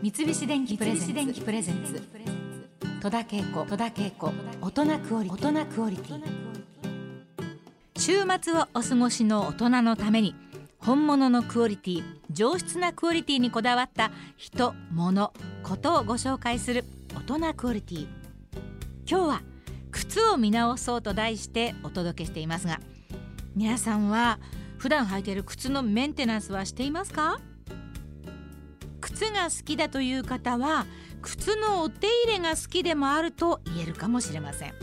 三菱電機プレゼンツ。戸田恵子。戸田恵子。大人クオリ大人クオリティ。週末をお過ごしの大人のために本物のクオリティ上質なクオリティにこだわった人物ことをご紹介する大人クオリティ。今日は靴を見直そうと題してお届けしていますが皆さんは普段履いている靴のメンテナンスはしていますか？靴が好きだという方は靴のお手入れが好きでもあると言えるかもしれません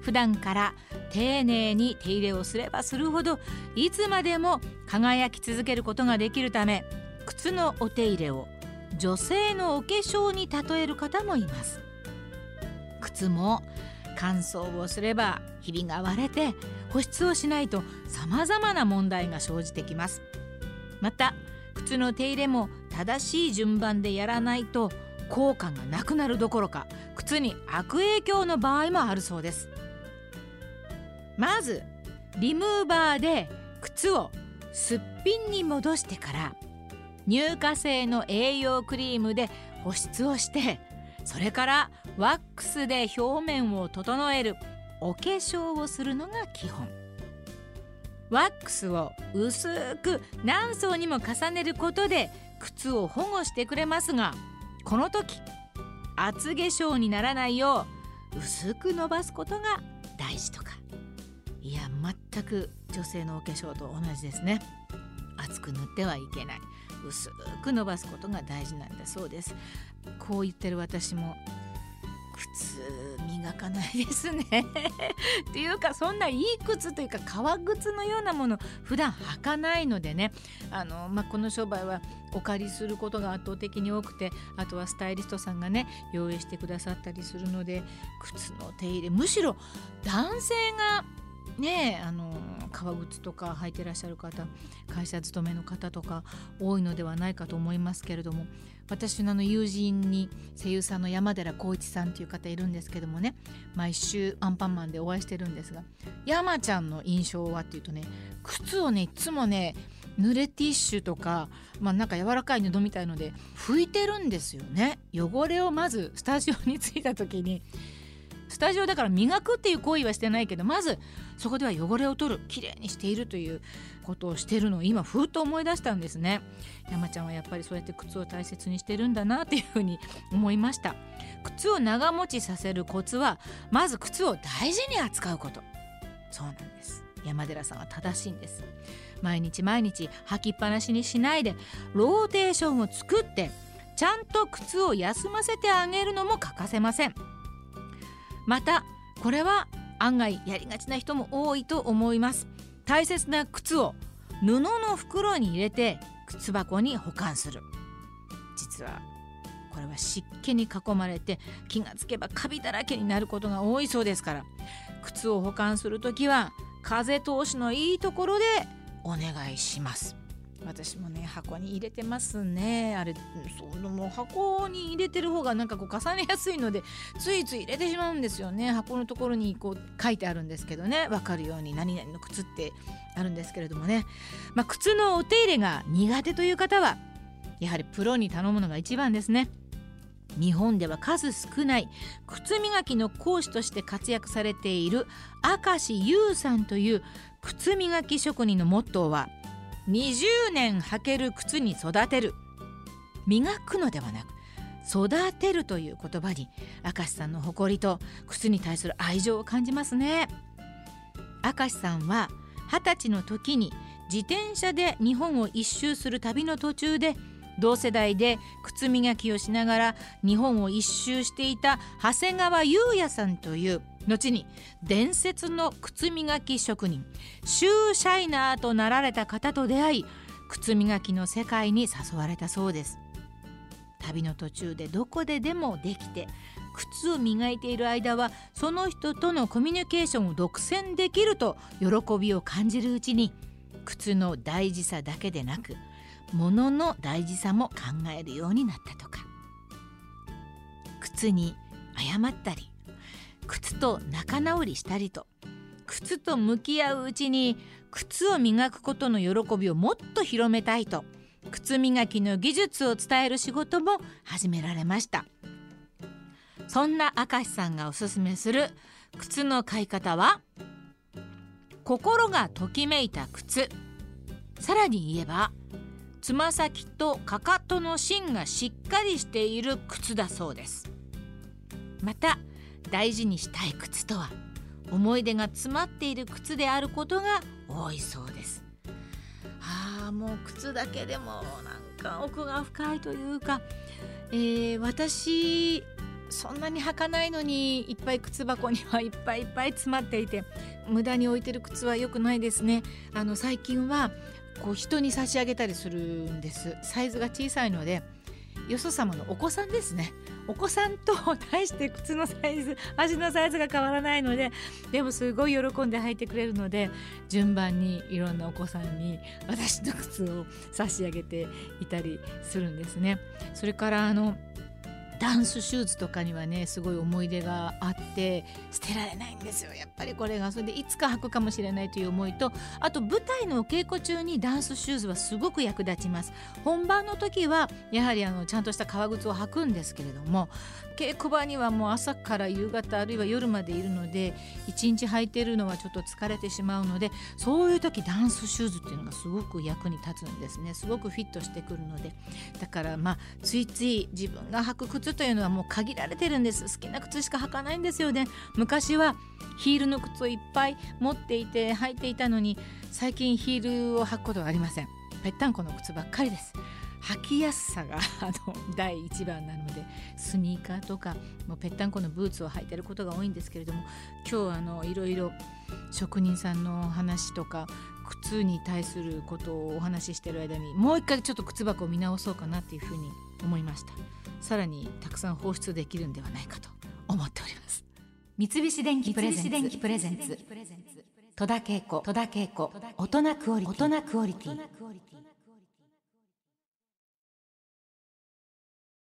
普段から丁寧に手入れをすればするほどいつまでも輝き続けることができるため靴のお手入れを女性のお化粧に例える方もいます。靴も乾燥をすればひびが割れて保湿をしないと様々な問題が生じてきます。また靴の手入れも正しい順番でやらないと効果がなくなるどころか靴に悪影響の場合もあるそうです。まずリムーバーで靴をすっぴんに戻してから乳化性の栄養クリームで保湿をしてそれからワックスで表面を整えるお化粧をするのが基本。ワックスを薄く何層にも重ねることで靴を保護してくれますがこの時厚化粧にならないよう薄く伸ばすことが大事とか。いや全く女性のお化粧と同じですね。厚く塗ってはいけない。薄く伸ばすことが大事なんだそうです。こう言ってる私も靴磨かないですね。っていうかそんないい靴というか革靴のようなもの普段履かないのでね。あの、まあ、この商売はお借りすることが圧倒的に多くてあとはスタイリストさんがね用意してくださったりするので靴の手入れむしろ男性がねあの革靴とか履いてらっしゃる方会社勤めの方とか多いのではないかと思いますけれども私のあの友人に声優さんの山寺宏一さんという方いるんですけどもね毎週アンパンマンでお会いしてるんですが山ちゃんの印象はっていうとね靴をねいつもね濡れティッシュとか、まあ、なんか柔らかい布みたいので拭いてるんですよね。汚れをまずスタジオに着いた時にスタジオだから磨くっていう行為はしてないけどまずそこでは汚れを取るきれいにしているということをしてるのを今ふっと思い出したんですね。山ちゃんはやっぱりそうやって靴を大切にしてるんだなっていうふうに思いました。靴を長持ちさせるコツはまず靴を大事に扱うこと。そうなんです。山寺さんは正しいんです。毎日毎日履きっぱなしにしないでローテーションを作ってちゃんと靴を休ませてあげるのも欠かせません。またこれは案外やりがちな人も多いと思います。大切な靴を布の袋に入れて靴箱に保管する。実はこれは湿気に囲まれて気がつけばカビだらけになることが多いそうですから。靴を保管する時は風通しのいいところでお願いします。私もね箱に入れてますね。あれそうもう箱に入れてる方がなんかこう重ねやすいのでついつい入れてしまうんですよね。箱のところにこう書いてあるんですけどね。分かるように何々の靴ってあるんですけれどもね、まあ、靴のお手入れが苦手という方はやはりプロに頼むのが一番ですね。日本では数少ない靴磨きの講師として活躍されている明石優さんという靴磨き職人のモットーは20年履ける靴に育てる。磨くのではなく育てるという言葉に明石さんの誇りと靴に対する愛情を感じますね。明石さんは二十歳の時に自転車で日本を一周する旅の途中で同世代で靴磨きをしながら日本を一周していた長谷川優也さんという後に伝説の靴磨き職人シューシャイナーとなられた方と出会い靴磨きの世界に誘われたそうです。旅の途中でどこででもできて靴を磨いている間はその人とのコミュニケーションを独占できると喜びを感じるうちに靴の大事さだけでなく物の大事さも考えるようになったとか。靴に謝ったり靴と仲直りしたりと。靴と向き合ううちに靴を磨くことの喜びをもっと広めたいと。靴磨きの技術を伝える仕事も始められました。そんな明石さんがおすすめする靴の買い方は心がときめいた靴。さらに言えばつま先とかかとの芯がしっかりしている靴だそうです。また大事にしたい靴とは思い出が詰まっている靴であることが多いそうです。ああもう靴だけでもなんか奥が深いというか、えー、私そんなに履かないのにいっぱい靴箱にはいっぱいいっぱい詰まっていて無駄に置いてる靴は良くないですね。あの最近はこう人に差し上げたりするんです。サイズが小さいのでよそ様のお子さんですね。お子さんと大して靴のサイズ足のサイズが変わらないのででもすごい喜んで履いてくれるので順番にいろんなお子さんに私の靴を差し上げていたりするんですね。それからあのダンスシューズとかにはねすごい思い出があって捨てられないんですよ。やっぱりこれがそれでいつか履くかもしれないという思いとあと舞台のお稽古中にダンスシューズはすごく役立ちます。本番の時はやはりあのちゃんとした革靴を履くんですけれども稽古場にはもう朝から夕方あるいは夜までいるので一日履いてるのはちょっと疲れてしまうのでそういう時ダンスシューズっていうのがすごく役に立つんですね。すごくフィットしてくるので。だからまあついつい自分が履く靴というのはもう限られてるんです。好きな靴しか履かないんですよね。昔はヒールの靴をいっぱい持っていて履いていたのに最近ヒールを履くことはありません。ぺったんこの靴ばっかりです。履きやすさが あの第一番なのでスニーカーとかもぺったんこのブーツを履いてることが多いんですけれども今日あのいろいろ職人さんの話とか靴に対することをお話ししてる間にもう一回ちょっと靴箱を見直そうかなっていうふうに思いました。さらにたくさん放出できるんではないかと思っております。三菱電機プレゼンツ。戸田恵子。大人クオリティ